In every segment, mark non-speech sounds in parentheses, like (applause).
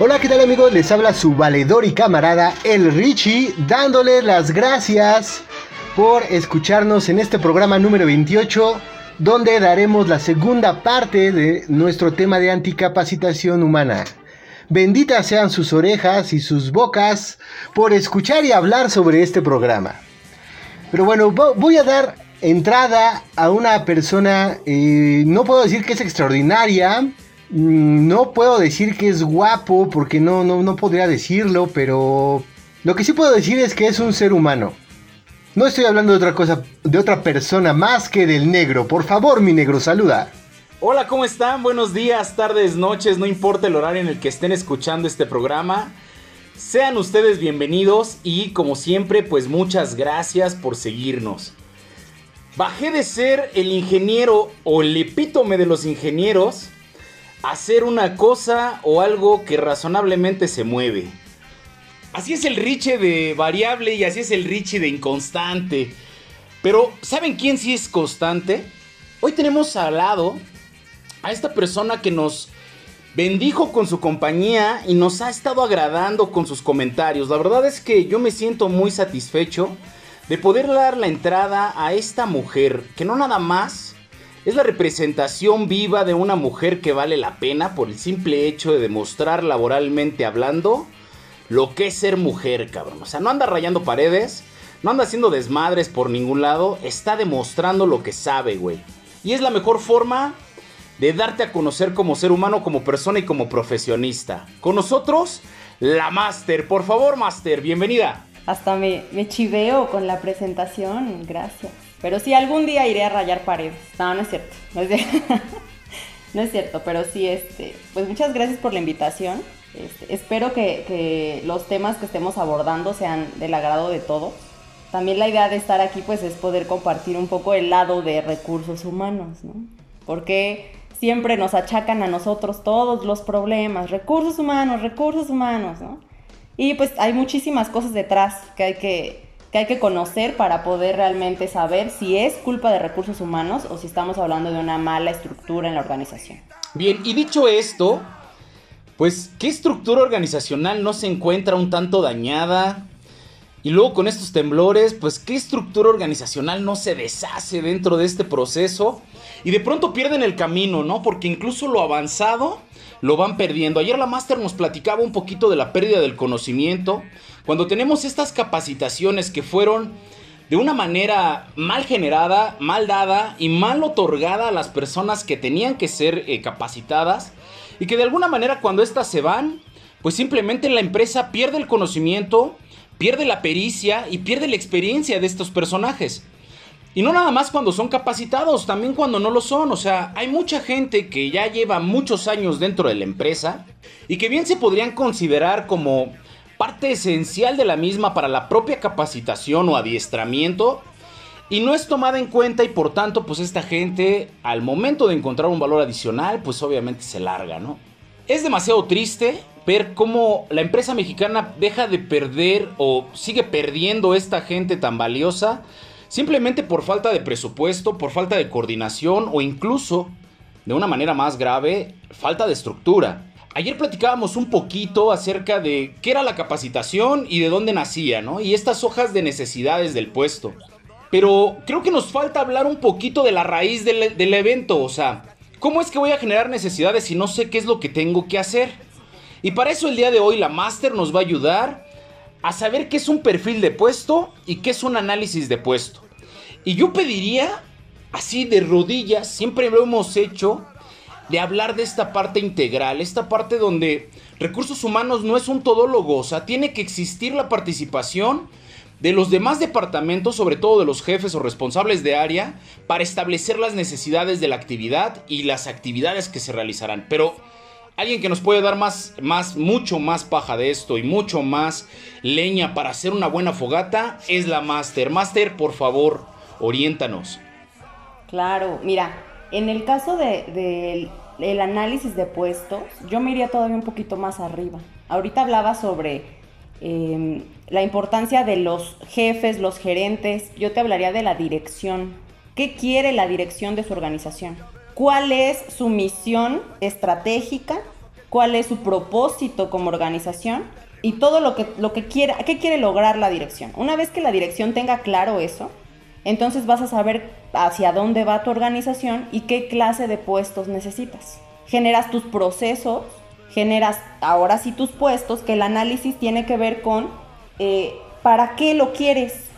Hola, ¿qué tal amigos? Les habla su valedor y camarada, el Richie, dándoles las gracias por escucharnos en este programa número 28, donde daremos la segunda parte de nuestro tema de anticapacitación humana. Benditas sean sus orejas y sus bocas por escuchar y hablar sobre este programa. Pero bueno, voy a dar entrada a una persona, eh, no puedo decir que es extraordinaria, no puedo decir que es guapo, porque no, no, no podría decirlo, pero lo que sí puedo decir es que es un ser humano. No estoy hablando de otra cosa, de otra persona más que del negro. Por favor, mi negro, saluda. Hola, ¿cómo están? Buenos días, tardes, noches, no importa el horario en el que estén escuchando este programa. Sean ustedes bienvenidos y como siempre, pues muchas gracias por seguirnos. Bajé de ser el ingeniero o el epítome de los ingenieros a ser una cosa o algo que razonablemente se mueve. Así es el Richie de variable y así es el Richie de inconstante. Pero, ¿saben quién sí es constante? Hoy tenemos al lado a esta persona que nos bendijo con su compañía y nos ha estado agradando con sus comentarios. La verdad es que yo me siento muy satisfecho de poder dar la entrada a esta mujer, que no nada más es la representación viva de una mujer que vale la pena por el simple hecho de demostrar laboralmente hablando lo que es ser mujer, cabrón. O sea, no anda rayando paredes, no anda haciendo desmadres por ningún lado, está demostrando lo que sabe, güey. Y es la mejor forma de darte a conocer como ser humano, como persona y como profesionista. Con nosotros, la Master. Por favor, Master, bienvenida. Hasta me, me chiveo con la presentación, gracias. Pero sí, algún día iré a rayar paredes. No, no es cierto. No es cierto, (laughs) pero sí, este, pues muchas gracias por la invitación. Este, espero que, los temas que estemos abordando sean del agrado de todos. También la idea de estar aquí pues es poder compartir un poco el lado de recursos humanos, ¿no? Porque siempre nos achacan a nosotros todos los problemas, recursos humanos, recursos humanos, ¿no? Y pues hay muchísimas cosas detrás que hay que, que hay que conocer para poder realmente saber si es culpa de recursos humanos o si estamos hablando de una mala estructura en la organización. Bien, y dicho esto, pues, ¿qué estructura organizacional no se encuentra un tanto dañada? Y luego con estos temblores, pues, ¿qué estructura organizacional no se deshace dentro de este proceso? Y de pronto pierden el camino, ¿no? Porque incluso lo avanzado lo van perdiendo. Ayer la Master nos platicaba un poquito de la pérdida del conocimiento. Cuando tenemos estas capacitaciones que fueron de una manera mal generada, mal dada y mal otorgada a las personas que tenían que ser eh, capacitadas, y que de alguna manera cuando éstas se van, pues simplemente la empresa pierde el conocimiento, pierde la pericia y pierde la experiencia de estos personajes. Y no nada más cuando son capacitados, también cuando no lo son. O sea, hay mucha gente que ya lleva muchos años dentro de la empresa y que bien se podrían considerar como parte esencial de la misma para la propia capacitación o adiestramiento y no es tomada en cuenta y por tanto pues esta gente al momento de encontrar un valor adicional pues obviamente se larga, ¿no? Es demasiado triste ver cómo la empresa mexicana deja de perder o sigue perdiendo esta gente tan valiosa simplemente por falta de presupuesto, por falta de coordinación o incluso, de una manera más grave, falta de estructura. Ayer platicábamos un poquito acerca de qué era la capacitación y de dónde nacía, ¿no? Y estas hojas de necesidades del puesto. Pero creo que nos falta hablar un poquito de la raíz del, evento. O sea, ¿cómo es que voy a generar necesidades si no sé qué es lo que tengo que hacer? Y para eso el día de hoy la Master nos va a ayudar a saber qué es un perfil de puesto y qué es un análisis de puesto. Y yo pediría, así de rodillas, siempre lo hemos hecho, de hablar de esta parte integral, esta parte donde recursos humanos no es un todólogo, o sea, tiene que existir la participación de los demás departamentos, sobre todo de los jefes o responsables de área, para establecer las necesidades de la actividad y las actividades que se realizarán. Pero alguien que nos puede dar más, más, mucho más paja de esto y mucho más leña para hacer una buena fogata es la Master. Master, por favor, oriéntanos. Claro, mira, en el caso del de, análisis de puestos, yo me iría todavía un poquito más arriba. Ahorita hablaba sobre em, la importancia de los jefes, los gerentes, yo te hablaría de la dirección. ¿Qué quiere la dirección de su organización? ¿Cuál es su misión estratégica? ¿Cuál es su propósito como organización? Y todo lo que, lo que quiere, ¿qué quiere lograr la dirección? Una vez que la dirección tenga claro eso, entonces vas a saber hacia dónde va tu organización y qué clase de puestos necesitas. Generas tus procesos, generas ahora sí tus puestos, que el análisis tiene que ver con eh, para qué lo quieres,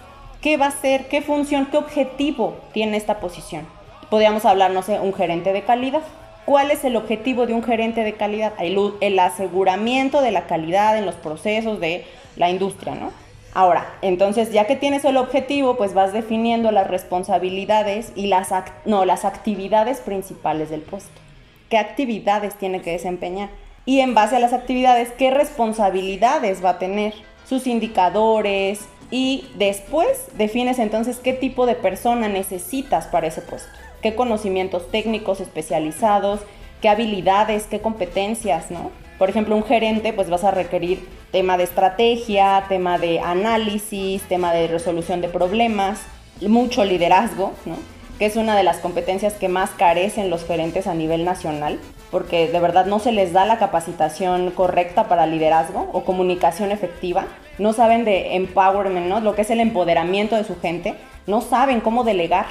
qué va a ser, qué función, qué objetivo tiene esta posición. Podríamos hablar, no sé, un gerente de calidad. ¿Cuál es el objetivo de un gerente de calidad? El, el aseguramiento de la calidad en los procesos de la industria, ¿no? Ahora, entonces ya que tienes el objetivo, pues vas definiendo las responsabilidades y las, no, las actividades principales del puesto. ¿Qué actividades tiene que desempeñar? Y en base a las actividades, ¿qué responsabilidades va a tener? Sus indicadores y después defines entonces qué tipo de persona necesitas para ese puesto. ¿Qué conocimientos técnicos especializados? ¿Qué habilidades? ¿Qué competencias? ¿no? Por ejemplo, un gerente, pues vas a requerir tema de estrategia, tema de análisis, tema de resolución de problemas, mucho liderazgo, ¿no? que es una de las competencias que más carecen los gerentes a nivel nacional, porque de verdad no se les da la capacitación correcta para liderazgo o comunicación efectiva, no saben de empowerment, ¿no? lo que es el empoderamiento de su gente, no saben cómo delegar,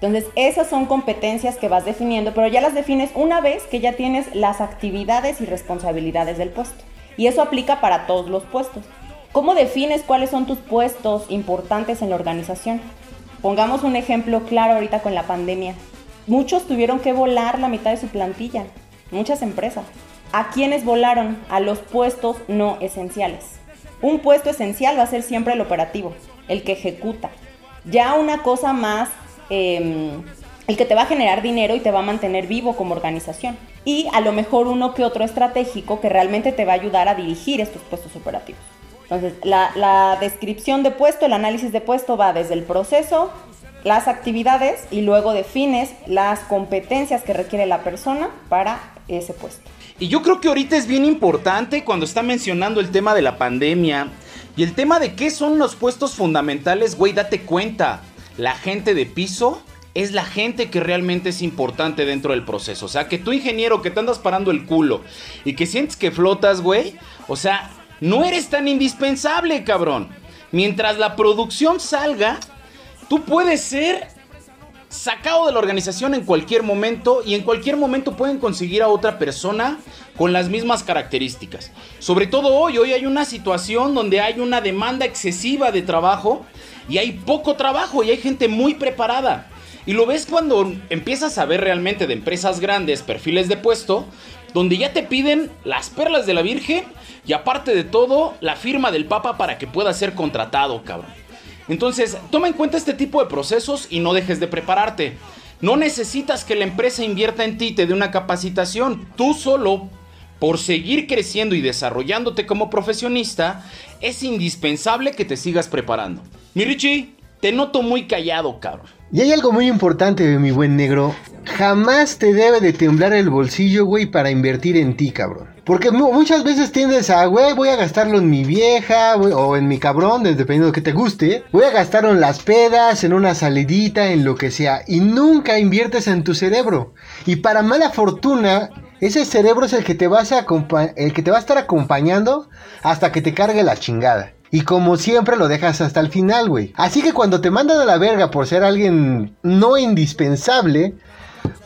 entonces, esas son competencias que vas definiendo, pero ya las defines una vez que ya tienes las actividades y responsabilidades del puesto. Y eso aplica para todos los puestos. ¿Cómo defines cuáles son tus puestos importantes en la organización? Pongamos un ejemplo claro ahorita con la pandemia. Muchos tuvieron que volar la mitad de su plantilla, muchas empresas. ¿A quiénes volaron? A los puestos no esenciales. Un puesto esencial va a ser siempre el operativo, el que ejecuta. Ya una cosa más Em, el que te va a generar dinero y te va a mantener vivo como organización. Y a lo mejor uno que otro estratégico que realmente te va a ayudar a dirigir estos puestos operativos. Entonces, la, descripción de puesto, el análisis de puesto va desde el proceso, las actividades y luego defines las competencias que requiere la persona para ese puesto. Y yo creo que ahorita es bien importante cuando está mencionando el tema de la pandemia y el tema de qué son los puestos fundamentales, güey, date cuenta la gente de piso es la gente que realmente es importante dentro del proceso. O sea, que tu ingeniero que te andas parando el culo y que sientes que flotas, güey. O sea, no eres tan indispensable, cabrón. Mientras la producción salga, tú puedes ser sacado de la organización en cualquier momento y en cualquier momento pueden conseguir a otra persona con las mismas características. Sobre todo hoy, hoy hay una situación donde hay una demanda excesiva de trabajo y hay poco trabajo y hay gente muy preparada. Y lo ves cuando empiezas a ver realmente de empresas grandes, perfiles de puesto, donde ya te piden las perlas de la Virgen y aparte de todo, la firma del Papa para que puedas ser contratado, cabrón. Entonces, toma en cuenta este tipo de procesos y no dejes de prepararte. No necesitas que la empresa invierta en ti te dé una capacitación. Tú solo, por seguir creciendo y desarrollándote como profesionista, es indispensable que te sigas preparando. Mi Richie, te noto muy callado, cabrón. Y hay algo muy importante, mi buen negro. Jamás te debe de temblar el bolsillo, güey, para invertir en ti, cabrón. Porque muchas veces tiendes a, güey, voy a gastarlo en mi vieja, o en mi cabrón, dependiendo de que te guste. Voy a gastarlo en las pedas, en una salidita, en lo que sea. Y nunca inviertes en tu cerebro. Y para mala fortuna, ese cerebro es el que te, vas a el que te va a estar acompañando hasta que te cargue la chingada. Y como siempre lo dejas hasta el final, güey. Así que cuando te mandan a la verga por ser alguien no indispensable,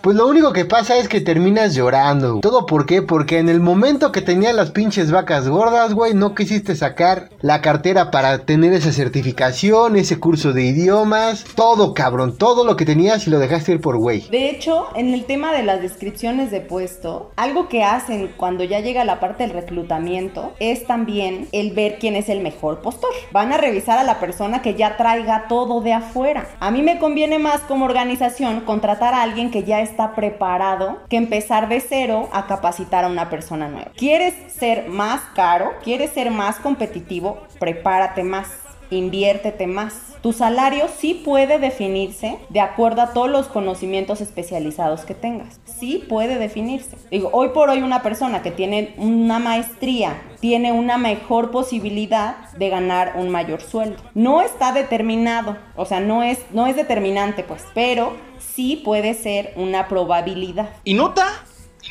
pues lo único que pasa es que terminas llorando. ¿Todo por qué? Porque en el momento que tenías las pinches vacas gordas, güey, no quisiste sacar la cartera para tener esa certificación, ese curso de idiomas, todo cabrón, todo lo que tenías y lo dejaste ir por güey. De hecho, en el tema de las descripciones de puesto, algo que hacen cuando ya llega la parte del reclutamiento es también el ver quién es el mejor postor. Van a revisar a la persona que ya traiga todo de afuera. A mí me conviene más como organización contratar a alguien que ya está preparado que empezar de cero a capacitar a una persona nueva. ¿Quieres ser más caro? ¿Quieres ser más competitivo? Prepárate más, inviértete más tu salario sí puede definirse de acuerdo a todos los conocimientos especializados que tengas. Sí puede definirse. Digo, hoy por hoy una persona que tiene una maestría tiene una mejor posibilidad de ganar un mayor sueldo. No está determinado, o sea, no es, no es determinante, pues, pero sí puede ser una probabilidad. Y nota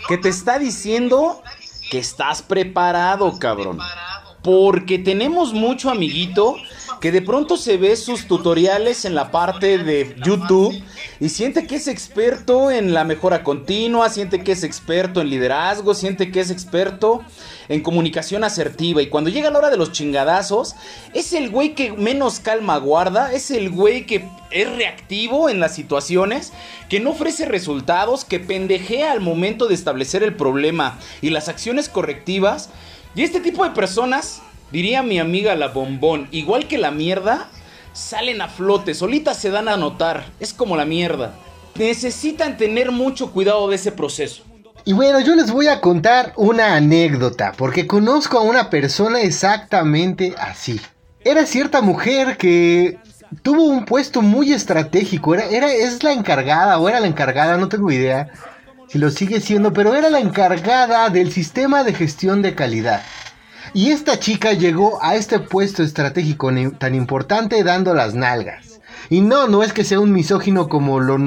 que te está diciendo que estás preparado, cabrón. Porque tenemos mucho amiguito que de pronto se ve sus tutoriales en la parte de YouTube y siente que es experto en la mejora continua, siente que es experto en liderazgo, siente que es experto en comunicación asertiva y cuando llega la hora de los chingadazos, es el güey que menos calma guarda, es el güey que es reactivo en las situaciones, que no ofrece resultados, que pendejea al momento de establecer el problema y las acciones correctivas. Y este tipo de personas Diría mi amiga la bombón, igual que la mierda, salen a flote, solitas se dan a notar. Es como la mierda. Necesitan tener mucho cuidado de ese proceso. Y bueno, yo les voy a contar una anécdota, porque conozco a una persona exactamente así. Era cierta mujer que tuvo un puesto muy estratégico, era, era, es la encargada o era la encargada, no tengo idea si lo sigue siendo, pero era la encargada del sistema de gestión de calidad. Y esta chica llegó a este puesto estratégico tan importante dando las nalgas. Y no, no es que sea un misógino como, lo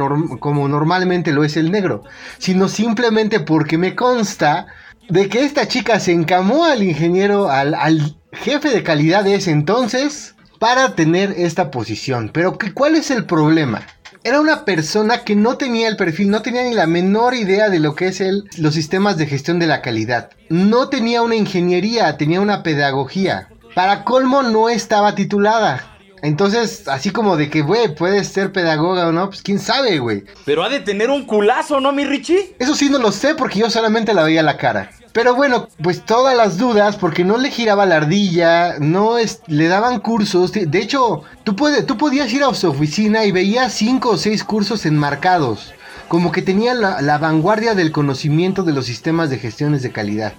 como normalmente lo es el negro, sino simplemente porque me consta de que esta chica se encamó al ingeniero, al, jefe de calidad de ese entonces, para tener esta posición. Pero ¿cuál es el problema? Era una persona que no tenía el perfil, no tenía ni la menor idea de lo que es el, los sistemas de gestión de la calidad. No tenía una ingeniería, tenía una pedagogía. Para colmo no estaba titulada. Entonces, así como de que, güey, puedes ser pedagoga o no, pues quién sabe, güey. Pero ha de tener un culazo, ¿no, mi Richie? Eso sí no lo sé porque yo solamente la veía la cara. Pero bueno, pues todas las dudas, porque no le giraba la ardilla, no es, le daban cursos. De hecho, tú, tú podías ir a su oficina y veías cinco o seis cursos enmarcados. Como que tenía la, la vanguardia del conocimiento de los sistemas de gestiones de calidad.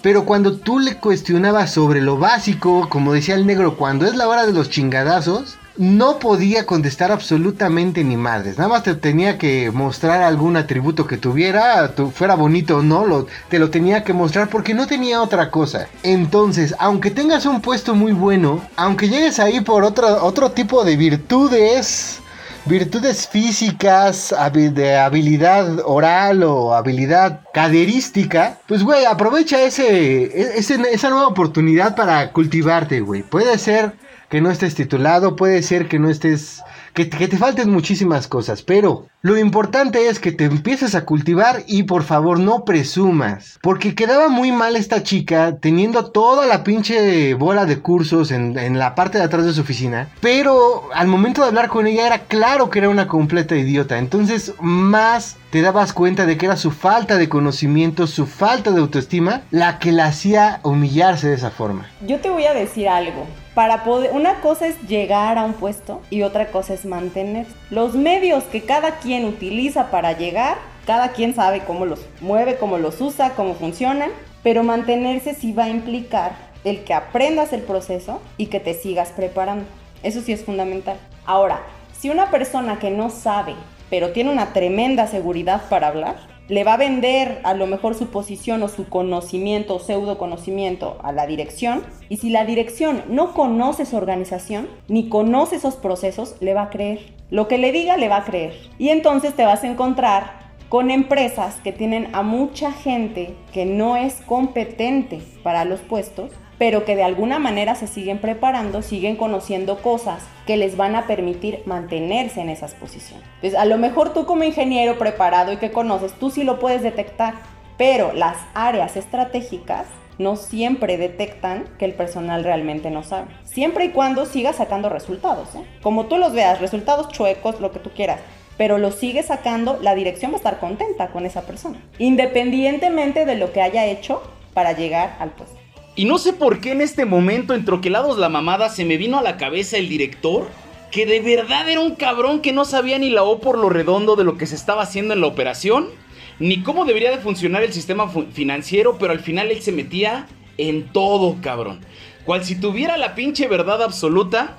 Pero cuando tú le cuestionabas sobre lo básico, como decía el negro, cuando es la hora de los chingadazos, no podía contestar absolutamente ni madres. Nada más te tenía que mostrar algún atributo que tuviera, fuera bonito o no, te lo tenía que mostrar porque no tenía otra cosa. Entonces, aunque tengas un puesto muy bueno, aunque llegues ahí por otro, otro tipo de virtudes, virtudes físicas, de habilidad oral o habilidad caderística, pues güey, aprovecha ese, e, ese, esa nueva oportunidad para cultivarte, güey. Puede ser que no estés titulado, puede ser que no estés, que, te falten muchísimas cosas, pero lo importante es que te empieces a cultivar y por favor no presumas, porque quedaba muy mal esta chica teniendo toda la pinche bola de cursos en, en la parte de atrás de su oficina, pero al momento de hablar con ella era claro que era una completa idiota, entonces más te dabas cuenta de que era su falta de conocimiento, su falta de autoestima, la que la hacía humillarse de esa forma. Yo te voy a decir algo para poder, una cosa es llegar a un puesto y otra cosa es mantener. Los medios que cada quien utiliza para llegar, cada quien sabe cómo los mueve, cómo los usa, cómo funcionan, pero mantenerse sí va a implicar el que aprendas el proceso y que te sigas preparando. Eso sí es fundamental. Ahora, si una persona que no sabe, pero tiene una tremenda seguridad para hablar, le va a vender a lo mejor su posición o su conocimiento o pseudo conocimiento a la dirección. Y si la dirección no conoce su organización ni conoce esos procesos, le va a creer. Lo que le diga le va a creer. Y entonces te vas a encontrar con empresas que tienen a mucha gente que no es competente para los puestos pero que de alguna manera se siguen preparando, siguen conociendo cosas que les van a permitir mantenerse en esas posiciones. Entonces, a lo mejor tú como ingeniero preparado y que conoces, tú sí lo puedes detectar, pero las áreas estratégicas no siempre detectan que el personal realmente no sabe. Siempre y cuando siga sacando resultados, ¿eh? como tú los veas, resultados chuecos, lo que tú quieras, pero lo sigue sacando, la dirección va a estar contenta con esa persona, independientemente de lo que haya hecho para llegar al puesto. Y no sé por qué en este momento, en Troquelados la Mamada, se me vino a la cabeza el director que de verdad era un cabrón que no sabía ni la O por lo redondo de lo que se estaba haciendo en la operación, ni cómo debería de funcionar el sistema financiero, pero al final él se metía en todo, cabrón. Cual si tuviera la pinche verdad absoluta.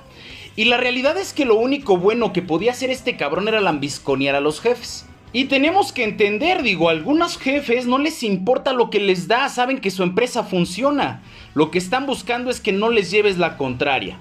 Y la realidad es que lo único bueno que podía hacer este cabrón era lambisconear a los jefes. Y tenemos que entender, digo, a algunos jefes no les importa lo que les da, saben que su empresa funciona. Lo que están buscando es que no les lleves la contraria.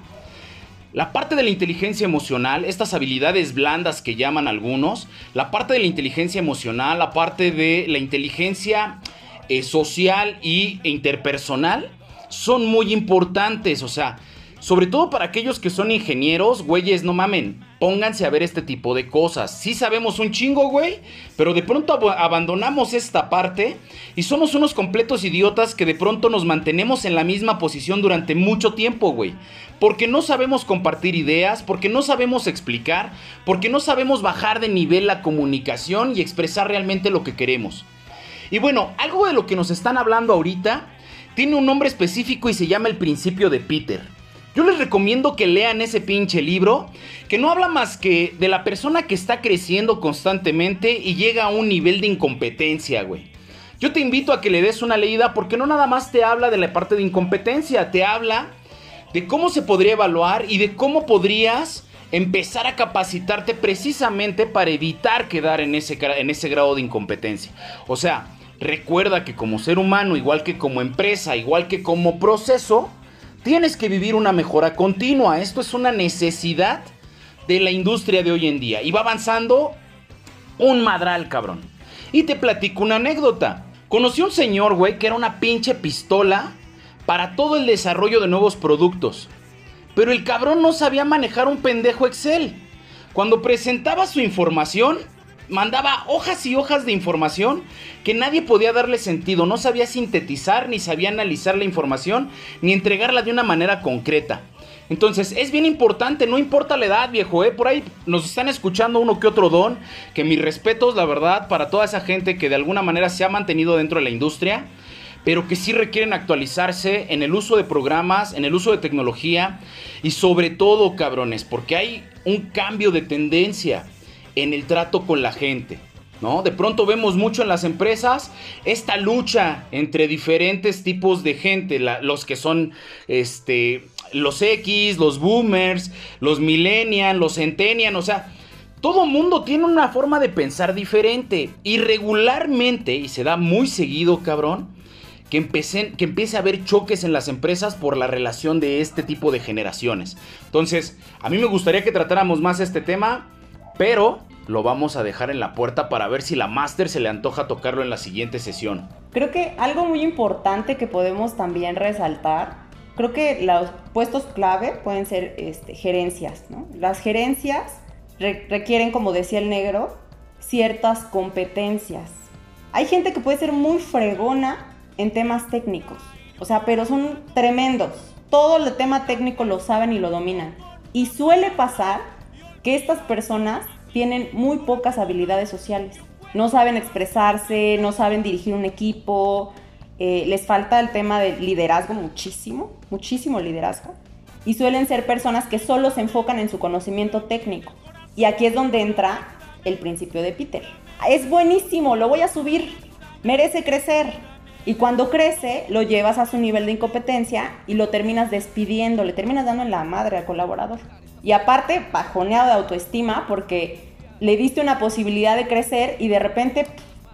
La parte de la inteligencia emocional, estas habilidades blandas que llaman algunos, la parte de la inteligencia emocional, la parte de la inteligencia eh, social y, e interpersonal, son muy importantes. O sea, sobre todo para aquellos que son ingenieros, güeyes, no mamen, pónganse a ver este tipo de cosas. Sí sabemos un chingo, güey, pero de pronto abandonamos esta parte y somos unos completos idiotas que de pronto nos mantenemos en la misma posición durante mucho tiempo, güey. Porque no sabemos compartir ideas, porque no sabemos explicar, porque no sabemos bajar de nivel la comunicación y expresar realmente lo que queremos. Y bueno, algo de lo que nos están hablando ahorita tiene un nombre específico y se llama el principio de Peter. Yo les recomiendo que lean ese pinche libro, que no habla más que de la persona que está creciendo constantemente y llega a un nivel de incompetencia, güey. Yo te invito a que le des una leída porque no nada más te habla de la parte de incompetencia, te habla de cómo se podría evaluar y de cómo podrías empezar a capacitarte precisamente para evitar quedar en ese, en ese grado de incompetencia. O sea, recuerda que como ser humano, igual que como empresa, igual que como proceso, Tienes que vivir una mejora continua. Esto es una necesidad de la industria de hoy en día. Y va avanzando un madral, cabrón. Y te platico una anécdota. Conocí a un señor, güey, que era una pinche pistola para todo el desarrollo de nuevos productos. Pero el cabrón no sabía manejar un pendejo Excel. Cuando presentaba su información, mandaba hojas y hojas de información que nadie podía darle sentido, no sabía sintetizar, ni sabía analizar la información, ni entregarla de una manera concreta. Entonces, es bien importante, no importa la edad, viejo, ¿eh? Por ahí nos están escuchando uno que otro don, que mis respetos, la verdad, para toda esa gente que de alguna manera se ha mantenido dentro de la industria, pero que sí requieren actualizarse en el uso de programas, en el uso de tecnología y sobre todo, cabrones, porque hay un cambio de tendencia en el trato con la gente. ¿No? De pronto vemos mucho en las empresas esta lucha entre diferentes tipos de gente, los que son este, los X, los boomers, los millennials, los centennials, o sea, todo mundo tiene una forma de pensar diferente y regularmente, y se da muy seguido, cabrón, que, empiecen, que empiece a haber choques en las empresas por la relación de este tipo de generaciones. Entonces, a mí me gustaría que tratáramos más este tema pero lo vamos a dejar en la puerta para ver si la Master se le antoja tocarlo en la siguiente sesión. Creo que algo muy importante que podemos también resaltar, creo que los puestos clave pueden ser este, gerencias. Las gerencias requieren, como decía el negro, ciertas competencias. Hay gente que puede ser muy fregona en temas técnicos, o sea, pero son tremendos. Todo el tema técnico lo saben y lo dominan. Y suele pasar que estas personas tienen muy pocas habilidades sociales. No saben expresarse, no saben dirigir un equipo, eh, les falta el tema del liderazgo muchísimo, muchísimo liderazgo. Y suelen ser personas que solo se enfocan en su conocimiento técnico. Y aquí es donde entra el principio de Peter. Es buenísimo, lo voy a subir, merece crecer. Y cuando crece, lo llevas a su nivel de incompetencia y lo terminas despidiendo, le terminas dando en la madre al colaborador. Y aparte, bajoneado de autoestima porque le diste una posibilidad de crecer y de repente,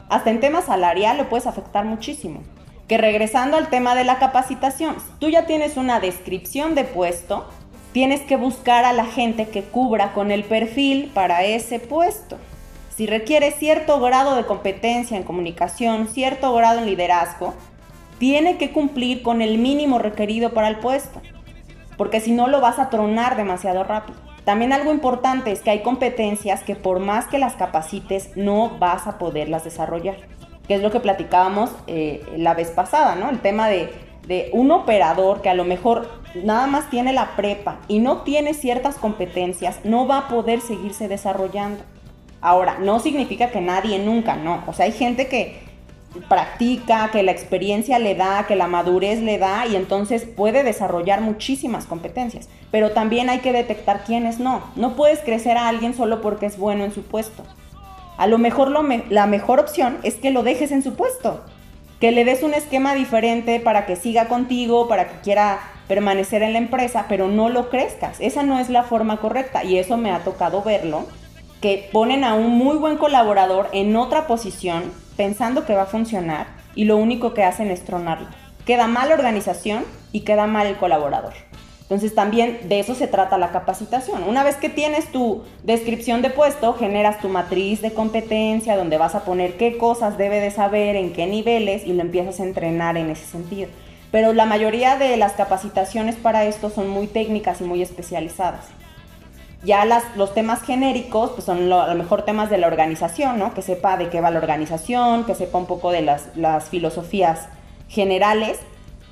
hasta en tema salarial, lo puedes afectar muchísimo. Que regresando al tema de la capacitación, tú ya tienes una descripción de puesto, tienes que buscar a la gente que cubra con el perfil para ese puesto. Si requiere cierto grado de competencia en comunicación, cierto grado en liderazgo, tiene que cumplir con el mínimo requerido para el puesto porque si no lo vas a tronar demasiado rápido. También algo importante es que hay competencias que por más que las capacites no vas a poderlas desarrollar, que es lo que platicábamos eh, la vez pasada, ¿no? El tema de, de un operador que a lo mejor nada más tiene la prepa y no tiene ciertas competencias, no va a poder seguirse desarrollando. Ahora, no significa que nadie nunca, no. O sea, hay gente que practica, que la experiencia le da, que la madurez le da y entonces puede desarrollar muchísimas competencias. Pero también hay que detectar quiénes no. No puedes crecer a alguien solo porque es bueno en su puesto. A lo mejor la mejor opción es que lo dejes en su puesto, que le des un esquema diferente para que siga contigo, para que quiera permanecer en la empresa, pero no lo crezcas. Esa no es la forma correcta y eso me ha tocado verlo, que ponen a un muy buen colaborador en otra posición pensando que va a funcionar y lo único que hacen es tronarlo. Queda mal la organización y queda mal el colaborador. Entonces también de eso se trata la capacitación. Una vez que tienes tu descripción de puesto, generas tu matriz de competencia donde vas a poner qué cosas debe de saber, en qué niveles y lo empiezas a entrenar en ese sentido. Pero la mayoría de las capacitaciones para esto son muy técnicas y muy especializadas. Ya las, los temas genéricos pues son a lo mejor temas de la organización, ¿no? Que sepa de qué va la organización, que sepa un poco de las, las filosofías generales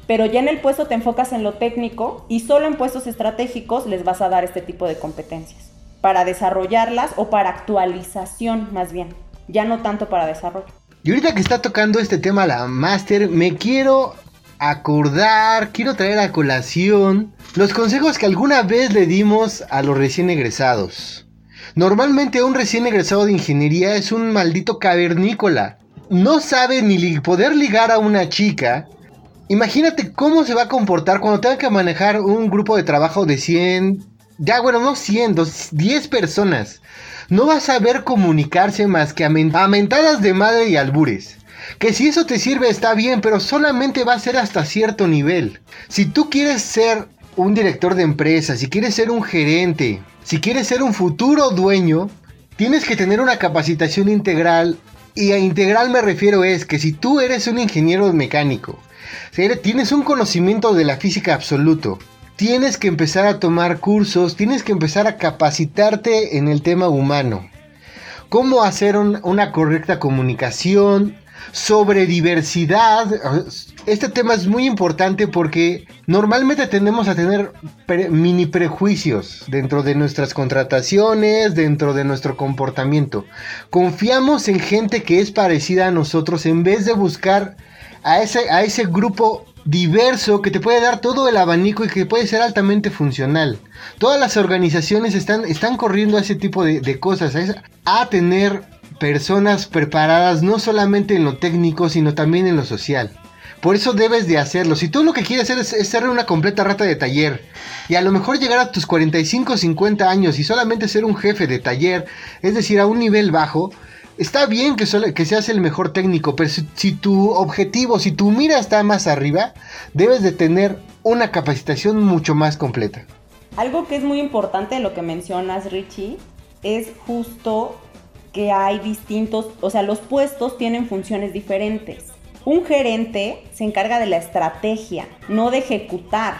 pero ya en el puesto te enfocas en lo técnico y solo en puestos estratégicos les vas a dar este tipo de competencias para desarrollarlas o para actualización más bien, ya no tanto para desarrollo. Y ahorita que está tocando este tema la máster, me quiero acordar, quiero traer a colación los consejos que alguna vez le dimos a los recién egresados. Normalmente un recién egresado de ingeniería es un maldito cavernícola. No sabe ni poder ligar a una chica, Imagínate cómo se va a comportar cuando tenga que manejar un grupo de trabajo de 100, ya bueno, no 100, 10 personas. No va a saber comunicarse más que a, mentadas de madre y albures. Que si eso te sirve está bien, pero solamente va a ser hasta cierto nivel. Si tú quieres ser un director de empresa, si quieres ser un gerente, si quieres ser un futuro dueño, tienes que tener una capacitación integral. Y a integral me refiero es que si tú eres un ingeniero mecánico, tienes un conocimiento de la física absoluto. Tienes que empezar a tomar cursos, tienes que empezar a capacitarte en el tema humano. Cómo hacer una correcta comunicación, sobre diversidad. Este tema es muy importante porque normalmente tendemos a tener mini prejuicios dentro de nuestras contrataciones, dentro de nuestro comportamiento. Confiamos en gente que es parecida a nosotros en vez de buscar a ese, a ese grupo diverso que te puede dar todo el abanico y que puede ser altamente funcional. Todas las organizaciones están, están corriendo a ese tipo de, cosas, a, tener personas preparadas no solamente en lo técnico, sino también en lo social. Por eso debes de hacerlo. Si tú lo que quieres hacer es, ser una completa rata de taller y a lo mejor llegar a tus 45, 50 años y solamente ser un jefe de taller, es decir, a un nivel bajo, está bien que, que seas el mejor técnico, pero si, tu objetivo, si tu mira está más arriba, debes de tener una capacitación mucho más completa. Algo que es muy importante de lo que mencionas, Richie, es justo que hay distintos, o sea, los puestos tienen funciones diferentes. Un gerente se encarga de la estrategia, no de ejecutar.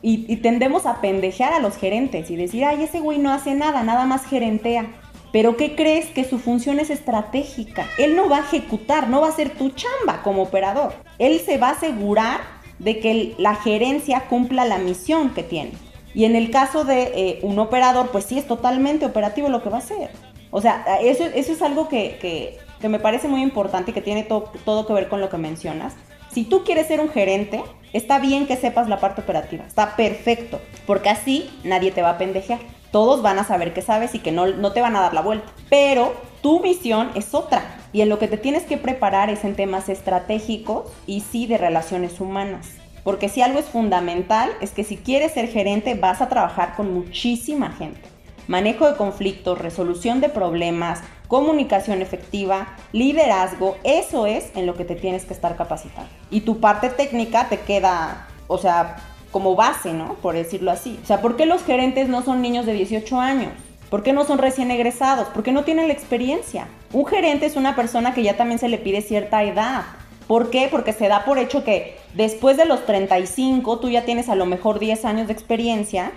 Y, tendemos a pendejear a los gerentes y decir, ay, ese güey no hace nada, nada más gerentea. Pero ¿qué crees? Que su función es estratégica. Él no va a ejecutar, no va a ser tu chamba como operador. Él se va a asegurar de que la gerencia cumpla la misión que tiene. Y en el caso de eh, un operador, pues sí es totalmente operativo lo que va a hacer. O sea, eso, es algo que, me parece muy importante y que tiene todo que ver con lo que mencionas. Si tú quieres ser un gerente, está bien que sepas la parte operativa, está perfecto, porque así nadie te va a pendejear todos van a saber que sabes y que no, no te van a dar la vuelta. Pero tu misión es otra. Y en lo que te tienes que preparar es en temas estratégicos y sí de relaciones humanas. Porque si algo es fundamental es que si quieres ser gerente vas a trabajar con muchísima gente. Manejo de conflictos, resolución de problemas, comunicación efectiva, liderazgo, eso es en lo que te tienes que estar capacitando. Y tu parte técnica te queda, o sea, como base, ¿no? Por decirlo así. O sea, ¿por qué los gerentes no son niños de 18 años? ¿Por qué no son recién egresados? ¿Por qué no tienen la experiencia? Un gerente es una persona que ya también se le pide cierta edad. ¿Por qué? Porque se da por hecho que después de los 35 tú ya tienes a lo mejor 10 años de experiencia,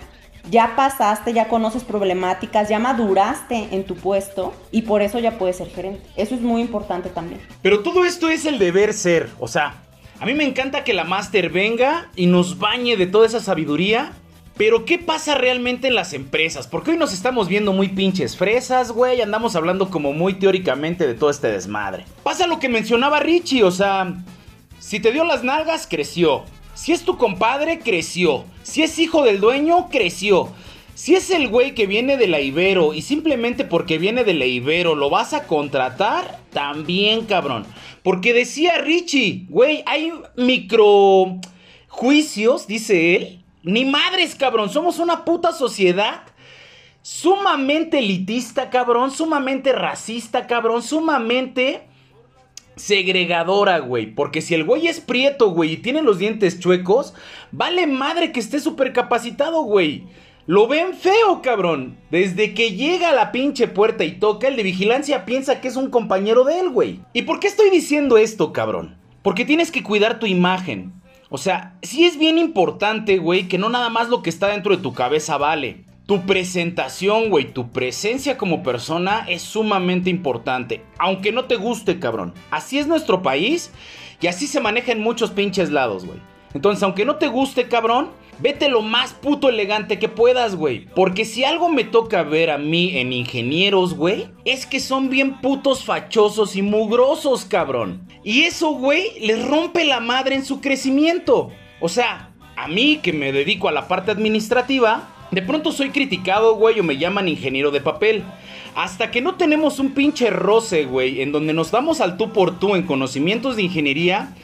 ya pasaste, ya conoces problemáticas, ya maduraste en tu puesto y por eso ya puedes ser gerente. Eso es muy importante también. Pero todo esto es el deber ser, o sea, a mí me encanta que la máster venga y nos bañe de toda esa sabiduría, Pero ¿qué pasa realmente en las empresas? Porque hoy nos estamos viendo muy pinches fresas, güey. Andamos hablando como muy teóricamente de todo este desmadre. Pasa lo que mencionaba Richie, o sea, si te dio las nalgas, creció. Si es tu compadre, creció. Si es hijo del dueño, creció. Si es el güey que viene de la Ibero y simplemente porque viene de la Ibero lo vas a contratar, también cabrón. Porque decía Richie, güey, hay micro juicios, dice él. Ni madres, cabrón, somos una puta sociedad sumamente elitista, cabrón, sumamente racista, cabrón, sumamente segregadora, güey. Porque si el güey es prieto, güey, y tiene los dientes chuecos, vale madre que esté súper capacitado, güey. Lo ven feo, cabrón. Desde que llega a la pinche puerta y toca, el de vigilancia piensa que es un compañero de él, güey. ¿Y por qué estoy diciendo esto, cabrón? Porque tienes que cuidar tu imagen. O sea, sí es bien importante, güey, que no nada más lo que está dentro de tu cabeza vale. Tu presentación, güey, tu presencia como persona es sumamente importante. Aunque no te guste, cabrón. Así es nuestro país y así se maneja en muchos pinches lados, güey. Entonces, aunque no te guste, cabrón, Vete lo más puto elegante que puedas, güey. Porque si algo me toca ver a mí en ingenieros, güey, es que son bien putos fachosos y mugrosos, cabrón. Y eso, güey, les rompe la madre en su crecimiento. O sea, a mí que me dedico a la parte administrativa, de pronto soy criticado, güey, o me llaman ingeniero de papel. Hasta que no tenemos un pinche roce, güey, en donde nos damos al tú por tú en conocimientos de ingeniería,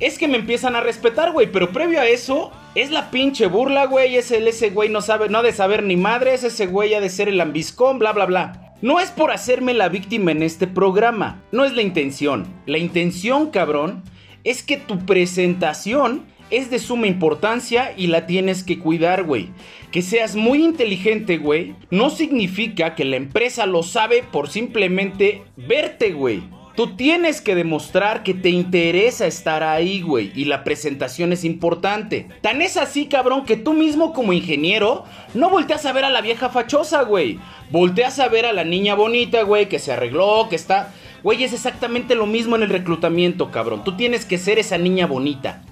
es que me empiezan a respetar, güey. Pero previo a eso, es la pinche burla, güey. Es el ese güey no sabe, no ha de saber ni madre. Es ese güey ha de ser el ambiscón, bla, bla, bla. No es por hacerme la víctima en este programa. No es la intención. La intención, cabrón, es que tu presentación es de suma importancia y la tienes que cuidar, güey. Que seas muy inteligente, güey, no significa que la empresa lo sabe por simplemente verte, güey. Tú tienes que demostrar que te interesa estar ahí, güey. Y la presentación es importante. Tan es así, cabrón, que tú mismo como ingeniero no volteas a ver a la vieja fachosa, güey. Volteas a ver a la niña bonita, güey, que se arregló, que está... Güey, es exactamente lo mismo en el reclutamiento, cabrón. Tú tienes que ser esa niña bonita.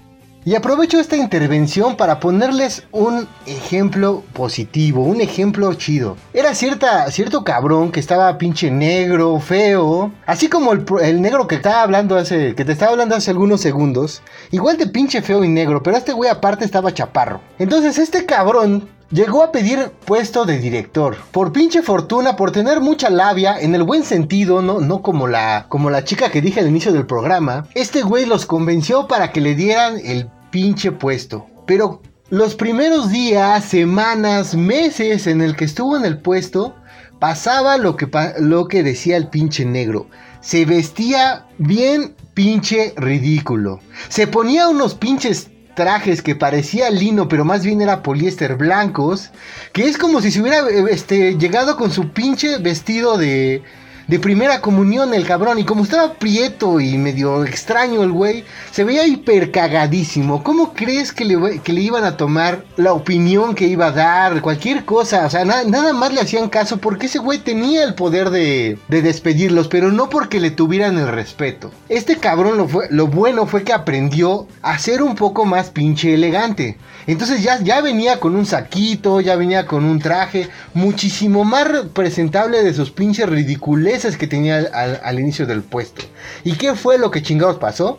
Y aprovecho esta intervención para ponerles un ejemplo positivo, un ejemplo chido. Era cierta, cierto cabrón que estaba pinche negro, feo, así como el, negro que estaba hablando hace, que te estaba hablando hace algunos segundos, igual de pinche feo y negro, pero este güey aparte estaba chaparro. Entonces este cabrón Llegó a pedir puesto de director. Por pinche fortuna, por tener mucha labia, en el buen sentido, no, no como, la, como la chica que dije al inicio del programa. Este güey los convenció para que le dieran el pinche puesto. Pero los primeros días, semanas, meses en el que estuvo en el puesto, pasaba lo que, lo que decía el pinche negro. Se vestía bien pinche ridículo. Se ponía unos pinches trajes que parecía lino, pero más bien era poliéster blancos, que es como si se hubiera este, llegado con su pinche vestido de, de primera comunión el cabrón. Y como estaba prieto y medio extraño el güey, se veía hiper cagadísimo. ¿Cómo crees que le, que le iban a tomar la opinión que iba a dar? Cualquier cosa. O sea, nada más le hacían caso porque ese güey tenía el poder de, de, despedirlos, pero no porque le tuvieran el respeto. Este cabrón lo, fue, lo bueno fue que aprendió a ser un poco más pinche elegante. Entonces ya, ya venía con un saquito, ya venía con un traje muchísimo más presentable de sus pinches ridiculeces que tenía al, inicio del puesto. ¿Y qué fue lo que chingados pasó?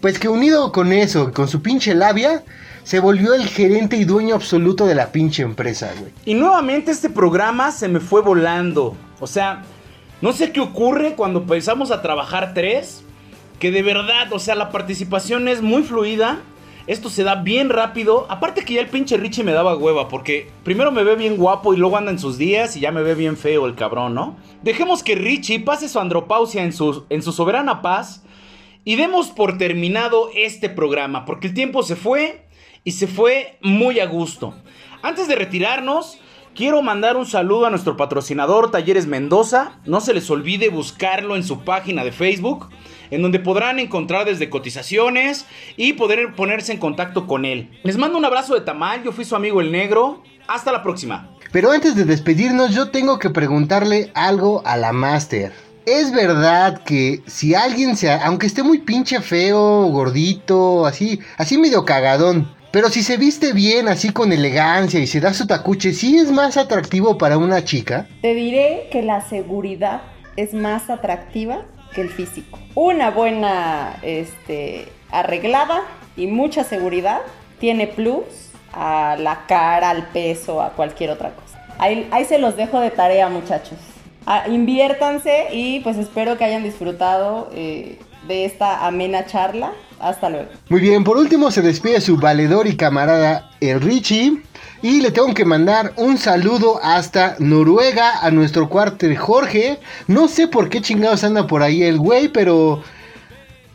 Pues que unido con eso, con su pinche labia, se volvió el gerente y dueño absoluto de la pinche empresa, güey. Y nuevamente este programa se me fue volando. O sea, no sé qué ocurre cuando empezamos a trabajar tres. Que de verdad, o sea, la participación es muy fluida. Esto se da bien rápido. Aparte que ya el pinche Richie me daba hueva. Porque primero me ve bien guapo y luego anda en sus días y ya me ve bien feo el cabrón, ¿no? Dejemos que Richie pase su andropausia en su, en su soberana paz. Y demos por terminado este programa. Porque el tiempo se fue y se fue muy a gusto. Antes de retirarnos, quiero mandar un saludo a nuestro patrocinador Talleres Mendoza. No se les olvide buscarlo en su página de Facebook en donde podrán encontrar desde cotizaciones y poder ponerse en contacto con él. Les mando un abrazo de tamal, yo fui su amigo el negro. Hasta la próxima. Pero antes de despedirnos, yo tengo que preguntarle algo a la Master. Es verdad que si alguien se, aunque esté muy pinche feo, gordito, así, así medio cagadón, Pero si se viste bien, así con elegancia y se da su tacuche, ¿sí es más atractivo para una chica? Te diré que la seguridad es más atractiva que el físico. Una buena este, arreglada y mucha seguridad tiene plus a la cara, al peso, a cualquier otra cosa. Ahí, ahí se los dejo de tarea, muchachos. Ah, inviértanse y pues espero que hayan disfrutado eh, de esta amena charla. Hasta luego. Muy bien, por último se despide su valedor y camarada el Richie. Y le tengo que mandar un saludo hasta Noruega a nuestro cuartel Jorge. No sé por qué chingados anda por ahí el güey, pero...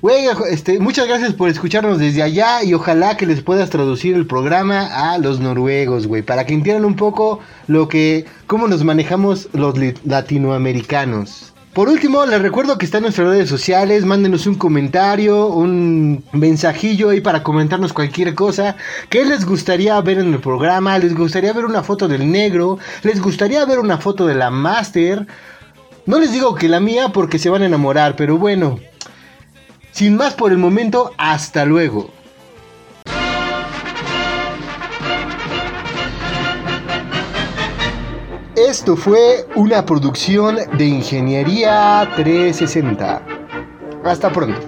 Güey, este, muchas gracias por escucharnos desde allá y ojalá que les puedas traducir el programa a los noruegos, güey, para que entiendan un poco lo que, cómo nos manejamos los latinoamericanos. Por último, les recuerdo que está en nuestras redes sociales, mándenos un comentario, un mensajillo ahí para comentarnos cualquier cosa. ¿Qué les gustaría ver en el programa? ¿Les gustaría ver una foto del negro? ¿Les gustaría ver una foto de la Master? No les digo que la mía porque se van a enamorar, pero bueno, sin más por el momento, hasta luego. Esto fue una producción de Ingeniería 360. Hasta pronto.